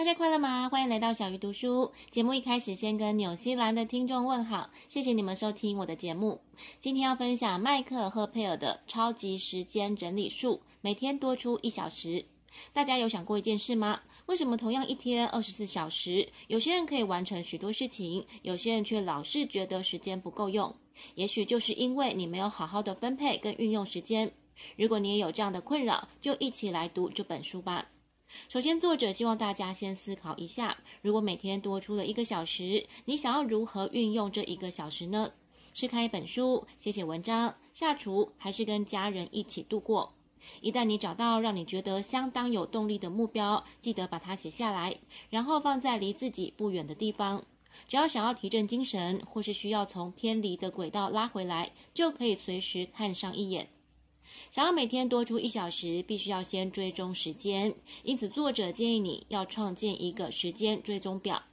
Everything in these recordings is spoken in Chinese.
大家快乐吗？欢迎来到小鱼读书节目。一开始先跟纽西兰的听众问好，谢谢你们收听我的节目。今天要分享迈克尔赫佩尔的超级时间整理术，每天多出一小时。大家有想过一件事吗？为什么同样一天二十四小时，有些人可以完成许多事情，有些人却老是觉得时间不够用？也许就是因为你没有好好的分配跟运用时间。如果你也有这样的困扰，就一起来读这本书吧。首先，作者希望大家先思考一下：如果每天多出了一个小时，你想要如何运用这一个小时呢？是看一本书、写写文章、下厨，还是跟家人一起度过？一旦你找到让你觉得相当有动力的目标，记得把它写下来，然后放在离自己不远的地方。只要想要提振精神，或是需要从偏离的轨道拉回来，就可以随时看上一眼。想要每天多出一小时，必须要先追踪时间。因此，作者建议你要创建一个时间追踪表，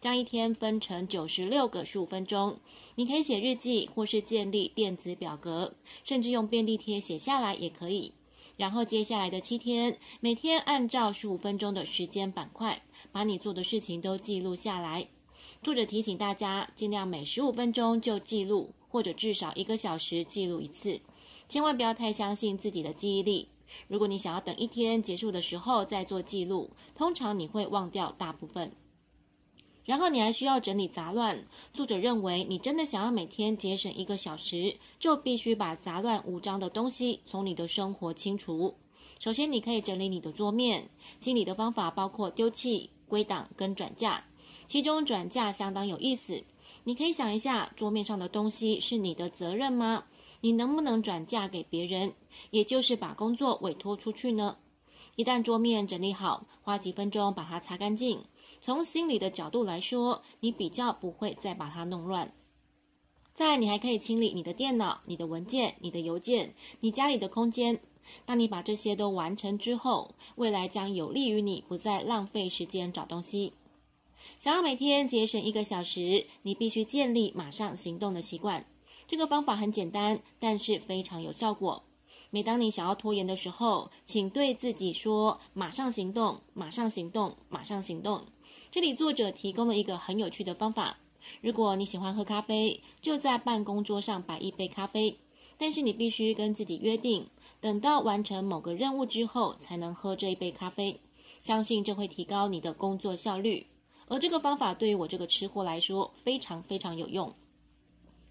将一天分成九十六个十五分钟。你可以写日记，或是建立电子表格，甚至用便利贴写下来也可以。然后，接下来的七天，每天按照十五分钟的时间板块，把你做的事情都记录下来。作者提醒大家，尽量每十五分钟就记录，或者至少一个小时记录一次。千万不要太相信自己的记忆力。如果你想要等一天结束的时候再做记录，通常你会忘掉大部分。然后你还需要整理杂乱。作者认为，你真的想要每天节省一个小时，就必须把杂乱无章的东西从你的生活清除。首先，你可以整理你的桌面。清理的方法包括丢弃、归档跟转嫁。其中转嫁相当有意思。你可以想一下，桌面上的东西是你的责任吗？你能不能转嫁给别人，也就是把工作委托出去呢？一旦桌面整理好，花几分钟把它擦干净。从心理的角度来说，你比较不会再把它弄乱。再，你还可以清理你的电脑、你的文件、你的邮件、你家里的空间。当你把这些都完成之后，未来将有利于你不再浪费时间找东西。想要每天节省一个小时，你必须建立马上行动的习惯。这个方法很简单，但是非常有效果。每当你想要拖延的时候，请对自己说：“马上行动，马上行动，马上行动。”这里作者提供了一个很有趣的方法。如果你喜欢喝咖啡，就在办公桌上摆一杯咖啡，但是你必须跟自己约定，等到完成某个任务之后才能喝这一杯咖啡。相信这会提高你的工作效率。而这个方法对于我这个吃货来说，非常非常有用。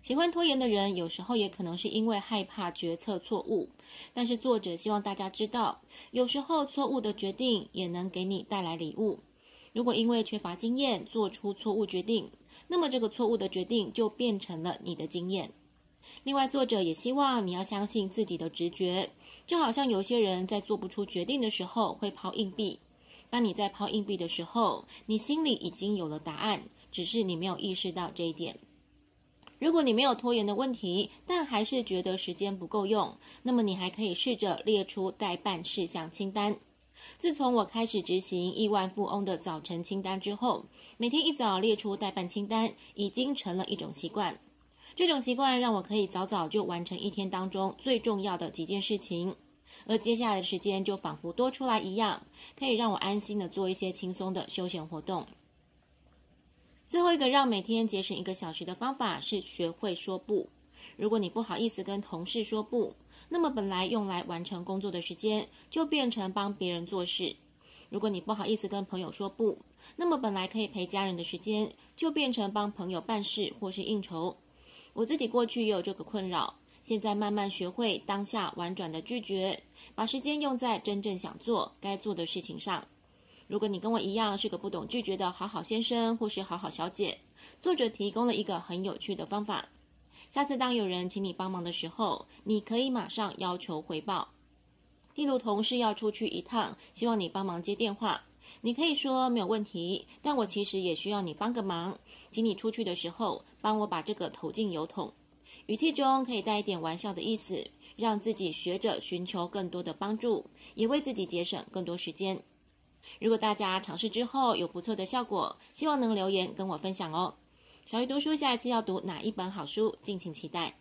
喜欢拖延的人，有时候也可能是因为害怕决策错误。但是作者希望大家知道，有时候错误的决定也能给你带来礼物。如果因为缺乏经验做出错误决定，那么这个错误的决定就变成了你的经验。另外，作者也希望你要相信自己的直觉，就好像有些人在做不出决定的时候会抛硬币。当你在抛硬币的时候，你心里已经有了答案，只是你没有意识到这一点。如果你没有拖延的问题，但还是觉得时间不够用，那么你还可以试着列出待办事项清单。自从我开始执行亿万富翁的早晨清单之后，每天一早列出待办清单已经成了一种习惯。这种习惯让我可以早早就完成一天当中最重要的几件事情，而接下来的时间就仿佛多出来一样，可以让我安心的做一些轻松的休闲活动。最后一个让每天节省一个小时的方法是学会说不。如果你不好意思跟同事说不，那么本来用来完成工作的时间就变成帮别人做事。如果你不好意思跟朋友说不，那么本来可以陪家人的时间就变成帮朋友办事或是应酬。我自己过去也有这个困扰，现在慢慢学会当下婉转的拒绝，把时间用在真正想做、该做的事情上。如果你跟我一样是个不懂拒绝的好好先生或是好好小姐，作者提供了一个很有趣的方法。下次当有人请你帮忙的时候，你可以马上要求回报。例如同事要出去一趟，希望你帮忙接电话，你可以说没有问题，但我其实也需要你帮个忙，请你出去的时候帮我把这个投进邮筒。语气中可以带一点玩笑的意思，让自己学着寻求更多的帮助，也为自己节省更多时间。如果大家尝试之后有不错的效果，希望能留言跟我分享哦。小鱼读书下一次要读哪一本好书，敬请期待。